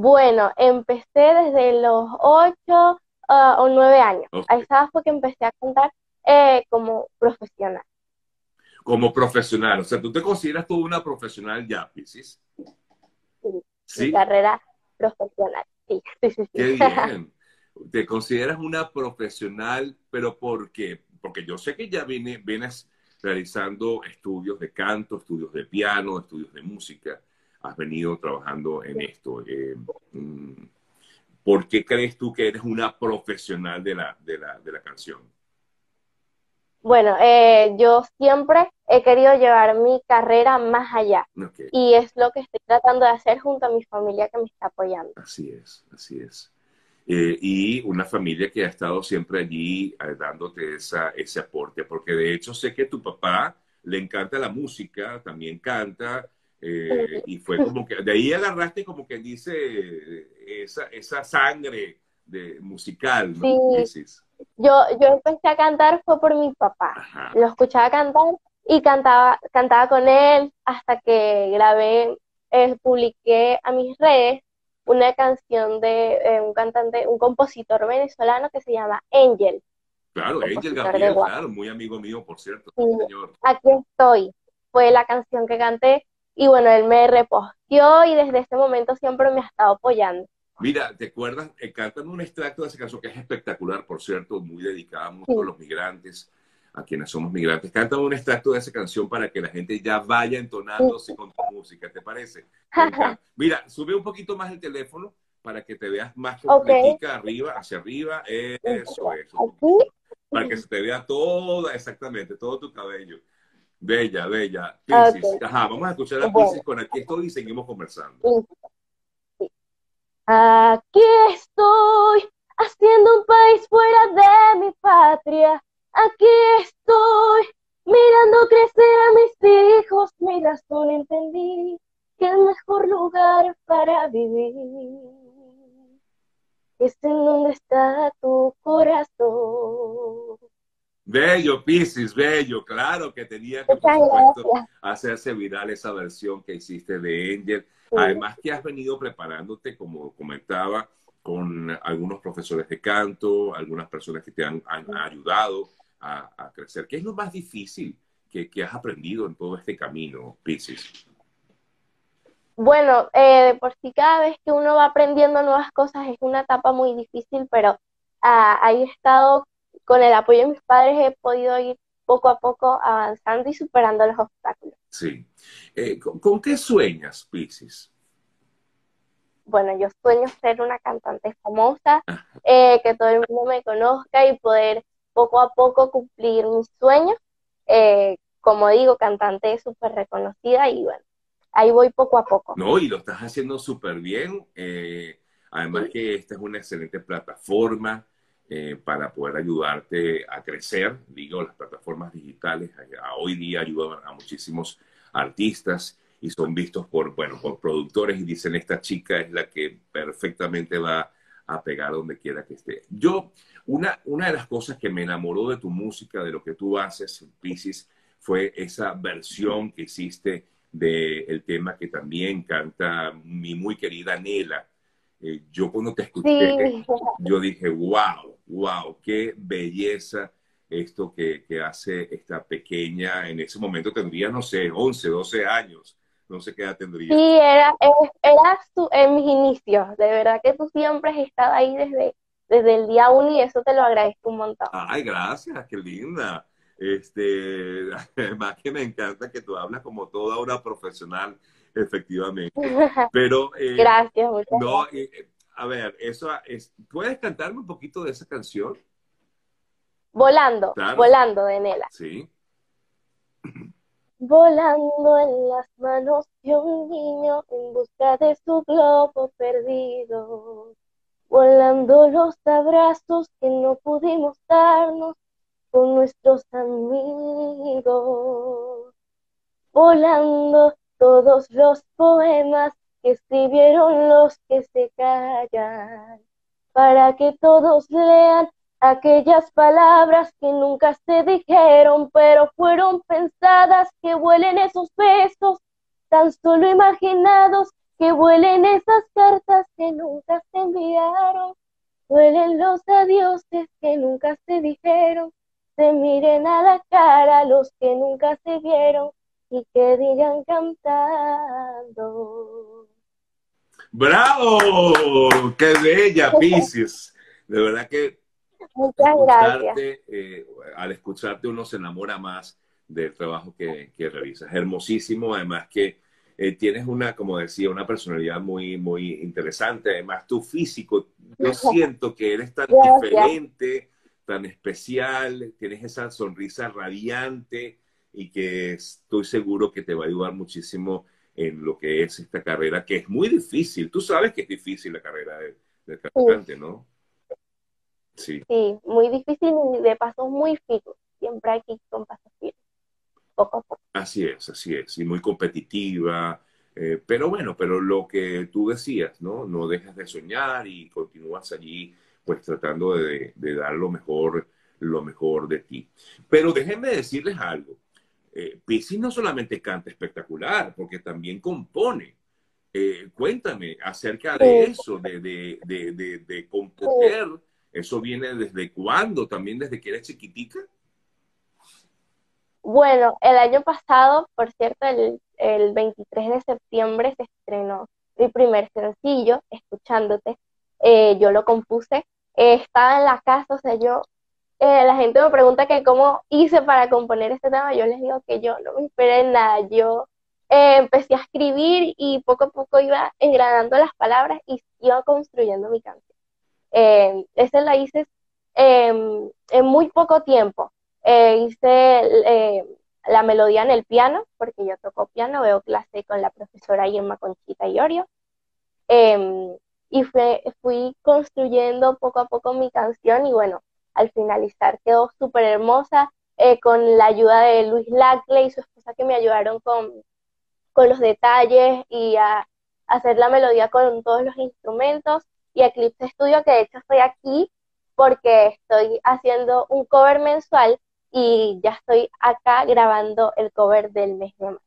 Bueno, empecé desde los ocho ah, o nueve años. A esa edad fue que empecé a cantar eh, como profesional. Como profesional, o sea, ¿tú te consideras tú una profesional ya, Pisces? Sí, sí. carrera profesional, sí, sí, sí. Qué bien. ¿Te consideras una profesional, pero por qué? Porque yo sé que ya vienes realizando estudios de canto, estudios de piano, estudios de música. Has venido trabajando en esto. Eh, mm, ¿Por qué crees tú que eres una profesional de la, de la, de la canción? Bueno, eh, yo siempre he querido llevar mi carrera más allá. Y es lo que estoy tratando de hacer junto a mi familia que me está apoyando. Así es, así es. Eh, y una familia que ha estado siempre allí eh, dándote esa, ese aporte, porque de hecho sé que tu papá le encanta la música, también canta, eh, y fue como que, de ahí agarraste como que dice esa, esa sangre de, musical, ¿no? Sí. Yo, yo empecé a cantar fue por mi papá, lo escuchaba cantar y cantaba, cantaba con él hasta que grabé, publiqué a mis redes una canción de eh, un cantante, un compositor venezolano que se llama Angel. Claro, Angel Gabriel, claro, muy amigo mío, por cierto. señor. Aquí estoy. Fue la canción que canté y bueno, él me repostió y desde ese momento siempre me ha estado apoyando. Mira, ¿te acuerdas? Eh, cantan un extracto de esa canción que es espectacular, por cierto, muy dedicada mucho a los migrantes a quienes somos migrantes. Cántame un extracto de esa canción para que la gente ya vaya entonándose con tu música, ¿te parece? Mira, sube un poquito más el teléfono para que te veas más completica arriba, hacia arriba. Eso, eso. Para que se te vea toda, exactamente, todo tu cabello. Bella, bella. Ajá, vamos a escuchar a Pisces con Aquí estoy y seguimos conversando. Aquí estoy, haciendo un país fuera de mi Bello, Piscis, bello, claro que tenía que hacerse viral esa versión que hiciste de Angel. Además que has venido preparándote, como comentaba, con algunos profesores de canto, algunas personas que te han ayudado a, crecer. ¿Qué es lo más difícil que, has aprendido en todo este camino, Pisces? Bueno, eh, por si cada vez que uno va aprendiendo nuevas cosas es una etapa muy difícil, pero ah, ahí he estado con el apoyo de mis padres, he podido ir poco a poco avanzando y superando los obstáculos. Sí. Eh, ¿con, qué sueñas, Pisces? Bueno, yo sueño ser una cantante famosa, eh, que todo el mundo me conozca y poder poco a poco cumplir mis sueños. Eh, como digo, cantante súper reconocida y bueno, ahí voy poco a poco. No, y lo estás haciendo súper bien. Eh, además que esta es una excelente plataforma eh, para poder ayudarte a crecer. Digo, las plataformas digitales hoy día ayudan a muchísimos artistas y son vistos por, bueno, por productores y dicen, esta chica es la que perfectamente va a pegar donde quiera que esté. Yo, una, una de las cosas que me enamoró de tu música, de lo que tú haces, Pisces, fue esa versión que hiciste del tema que también canta mi muy querida Nela. Eh, yo cuando te escuché, yo dije, wow, wow, qué belleza esto que, que, hace esta pequeña, en ese momento tendría, no sé, 11, 12 años, no sé qué edad tendría. Sí, era, era en mis inicios. De verdad que tú siempre has estado ahí desde, desde el día uno y eso te lo agradezco un montón. Ay, gracias, qué linda. Este, además que me encanta que tú hablas como toda una profesional, efectivamente. Pero eh, gracias, muchas no, eh, a ver, eso es, ¿puedes cantarme un poquito de esa canción? Volando, volando de Nela. Sí volando en las manos de un niño en busca de su globo perdido, volando los abrazos que no pudimos darnos con nuestros amigos, volando todos los poemas que escribieron los que se callan, para que todos lean Aquellas palabras que nunca se dijeron, pero fueron pensadas, que vuelen esos besos, tan solo imaginados, que vuelen esas cartas que Duelen los adioses que nunca se dijeron, se miren a la cara los que nunca se vieron y que digan cantando. ¡Bravo! ¡Qué bella, Pisces! De verdad que Muchas gracias. Eh, al escucharte uno se enamora más del trabajo que, que realizas. Hermosísimo, además que eh, tienes una, como decía, una personalidad muy, muy interesante. Además, tu físico, yo siento que eres tan diferente, tan especial, tienes esa sonrisa radiante y que estoy seguro que te va a ayudar muchísimo en lo que es esta carrera, que es muy difícil. Tú sabes que es difícil la carrera de, cantante, ¿no? Sí. Sí, muy difícil y de pasos muy fijos. Siempre hay que ir con pasos fijos, poco a poco. Así es, así es. Y muy competitiva. Eh, pero bueno, pero lo que tú decías, ¿no? No dejas de soñar y continúas allí, pues tratando de, de dar lo mejor, lo mejor de ti. Pero déjenme decirles algo eh, no solamente canta espectacular, porque también compone. Eh, cuéntame acerca de eso, de, de, de, de, componer. ¿Eso viene desde cuándo? ¿También desde que eres chiquitica? Bueno, el año pasado, por cierto, el, el 23 de septiembre se estrenó mi primer sencillo, Escuchándote. Eh, yo lo compuse. estaba en la casa, o sea, yo eh, la gente me pregunta que cómo hice para componer este tema, yo les digo que yo no me esperé en nada, yo eh, empecé a escribir y poco a poco iba engranando las palabras y iba construyendo mi canción. Eh, esa la hice em, en muy poco tiempo. hice la melodía en el piano, porque yo toco piano, veo clase con la profesora Irma Conchita Iorio. Em, y fui construyendo poco a poco mi canción y bueno, al finalizar. Quedó súper hermosa eh, con la ayuda de Luis Lackley y su esposa que me ayudaron con, con los detalles y a, hacer la melodía con todos los instrumentos y Eclipse Studio, que de hecho estoy aquí porque estoy haciendo un cover mensual y ya estoy acá grabando el cover del mes de mayo.